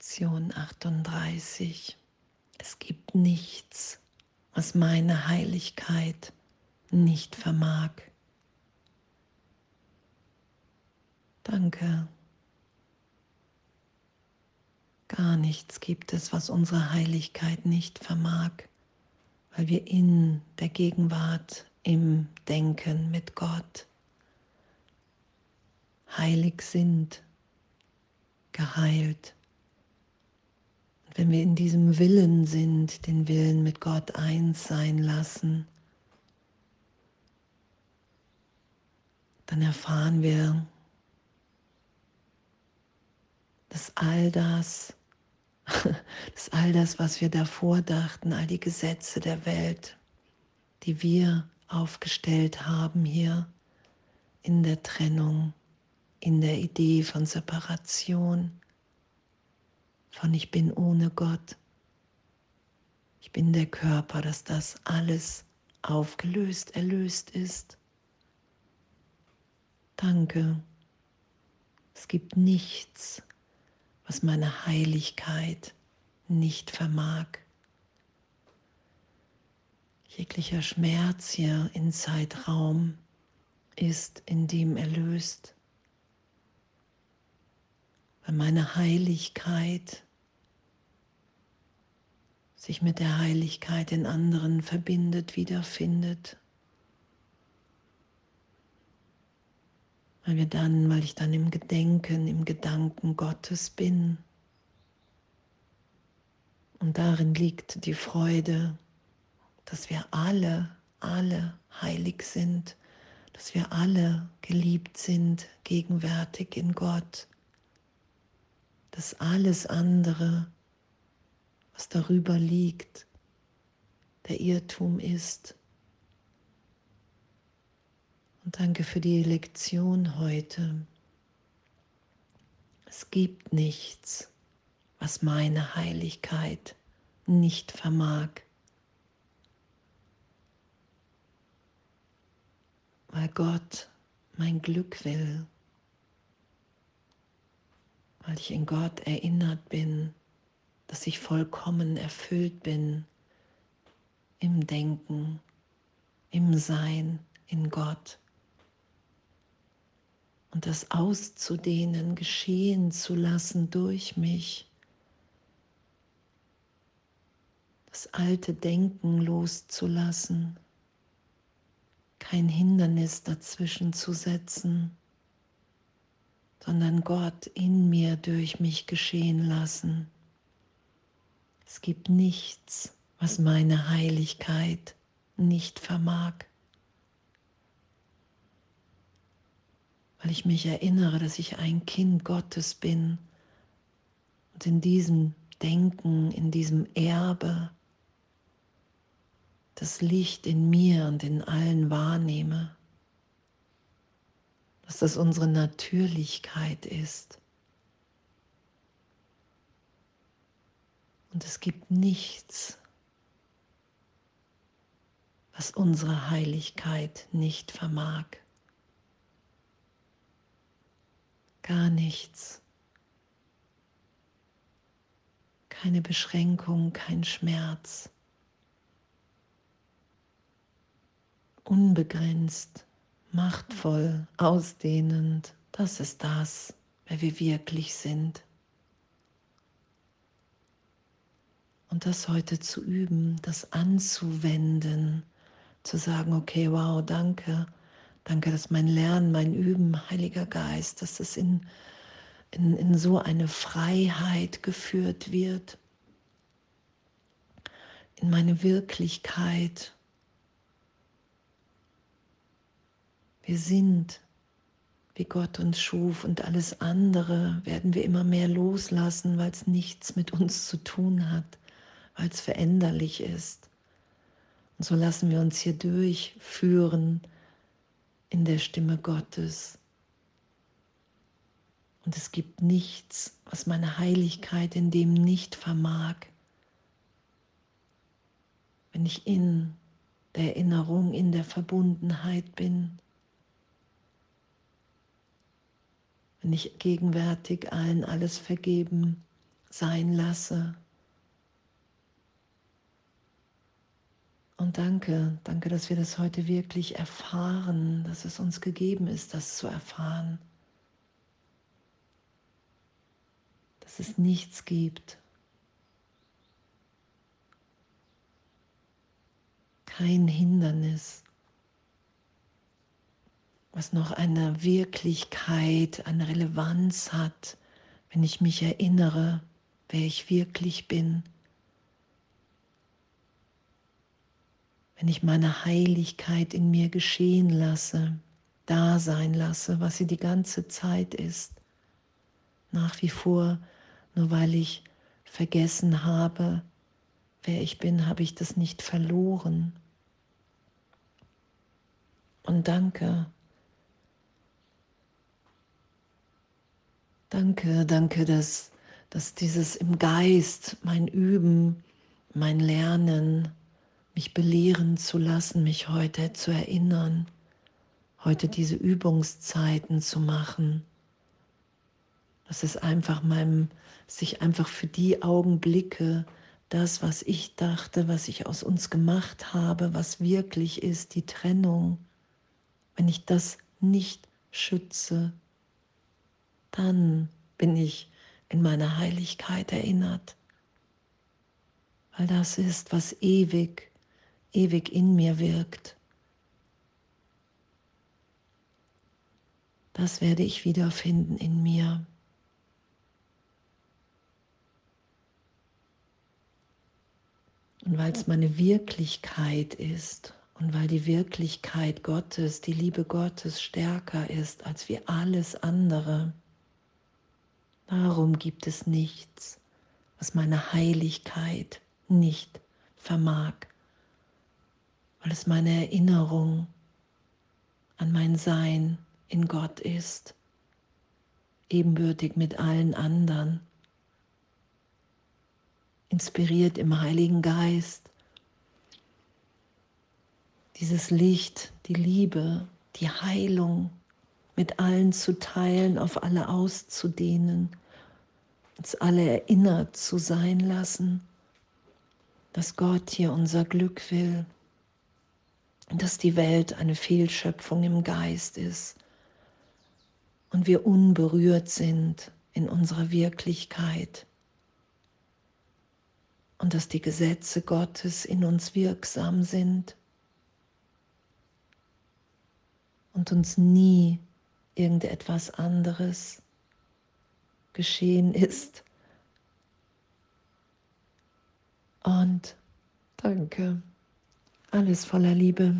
Lektion 38. Es gibt nichts, was meine Heiligkeit nicht vermag. Danke. Gar nichts gibt es, was unsere Heiligkeit nicht vermag, weil wir in der Gegenwart, im Denken mit Gott heilig sind, geheilt. Wenn wir in diesem Willen sind, den Willen mit Gott eins sein lassen, dann erfahren wir, dass all das, dass all das, was wir davor dachten, all die Gesetze der Welt, die wir aufgestellt haben hier in der Trennung, in der Idee von Separation, von ich bin ohne Gott, ich bin der Körper, dass das alles aufgelöst, erlöst ist. Danke. Es gibt nichts, was meine Heiligkeit nicht vermag. Jeglicher Schmerz hier in Zeitraum ist in dem erlöst, weil meine Heiligkeit sich mit der Heiligkeit in anderen verbindet, wiederfindet. Weil wir dann, weil ich dann im Gedenken, im Gedanken Gottes bin. Und darin liegt die Freude, dass wir alle, alle heilig sind, dass wir alle geliebt sind, gegenwärtig in Gott, dass alles andere, was darüber liegt, der Irrtum ist. Und danke für die Lektion heute. Es gibt nichts, was meine Heiligkeit nicht vermag. weil Gott mein Glück will, weil ich in Gott erinnert bin, dass ich vollkommen erfüllt bin im Denken, im Sein, in Gott. Und das auszudehnen, geschehen zu lassen durch mich. Das alte Denken loszulassen kein Hindernis dazwischen zu setzen, sondern Gott in mir durch mich geschehen lassen. Es gibt nichts, was meine Heiligkeit nicht vermag. Weil ich mich erinnere, dass ich ein Kind Gottes bin und in diesem Denken, in diesem Erbe das Licht in mir und in allen wahrnehme, dass das unsere Natürlichkeit ist. Und es gibt nichts, was unsere Heiligkeit nicht vermag. Gar nichts. Keine Beschränkung, kein Schmerz. unbegrenzt, machtvoll, ausdehnend. Das ist das, wer wir wirklich sind. Und das heute zu üben, das anzuwenden, zu sagen, okay, wow, danke, danke, dass mein Lernen, mein Üben, Heiliger Geist, dass es in, in, in so eine Freiheit geführt wird, in meine Wirklichkeit, Wir sind, wie Gott uns schuf und alles andere werden wir immer mehr loslassen, weil es nichts mit uns zu tun hat, weil es veränderlich ist. Und so lassen wir uns hier durchführen in der Stimme Gottes. Und es gibt nichts, was meine Heiligkeit in dem nicht vermag. Wenn ich in der Erinnerung, in der Verbundenheit bin. wenn ich gegenwärtig allen alles vergeben, sein lasse. Und danke, danke, dass wir das heute wirklich erfahren, dass es uns gegeben ist, das zu erfahren. Dass es nichts gibt, kein Hindernis, was noch eine Wirklichkeit, eine Relevanz hat, wenn ich mich erinnere, wer ich wirklich bin. Wenn ich meine Heiligkeit in mir geschehen lasse, da sein lasse, was sie die ganze Zeit ist. Nach wie vor, nur weil ich vergessen habe, wer ich bin, habe ich das nicht verloren. Und danke, Danke, danke, dass, dass dieses im Geist, mein Üben, mein Lernen, mich belehren zu lassen, mich heute zu erinnern, heute diese Übungszeiten zu machen. Das ist einfach meinem, sich einfach für die Augenblicke, das, was ich dachte, was ich aus uns gemacht habe, was wirklich ist, die Trennung, wenn ich das nicht schütze, dann bin ich in meiner Heiligkeit erinnert. Weil das ist, was ewig, ewig in mir wirkt. Das werde ich wiederfinden in mir. Und weil es meine Wirklichkeit ist und weil die Wirklichkeit Gottes, die Liebe Gottes stärker ist als wie alles andere, Darum gibt es nichts, was meine Heiligkeit nicht vermag, weil es meine Erinnerung an mein Sein in Gott ist, ebenbürtig mit allen anderen, inspiriert im Heiligen Geist. Dieses Licht, die Liebe, die Heilung mit allen zu teilen, auf alle auszudehnen uns alle erinnert zu sein lassen, dass Gott hier unser Glück will, dass die Welt eine Fehlschöpfung im Geist ist und wir unberührt sind in unserer Wirklichkeit und dass die Gesetze Gottes in uns wirksam sind und uns nie irgendetwas anderes geschehen ist. Und danke, alles voller Liebe.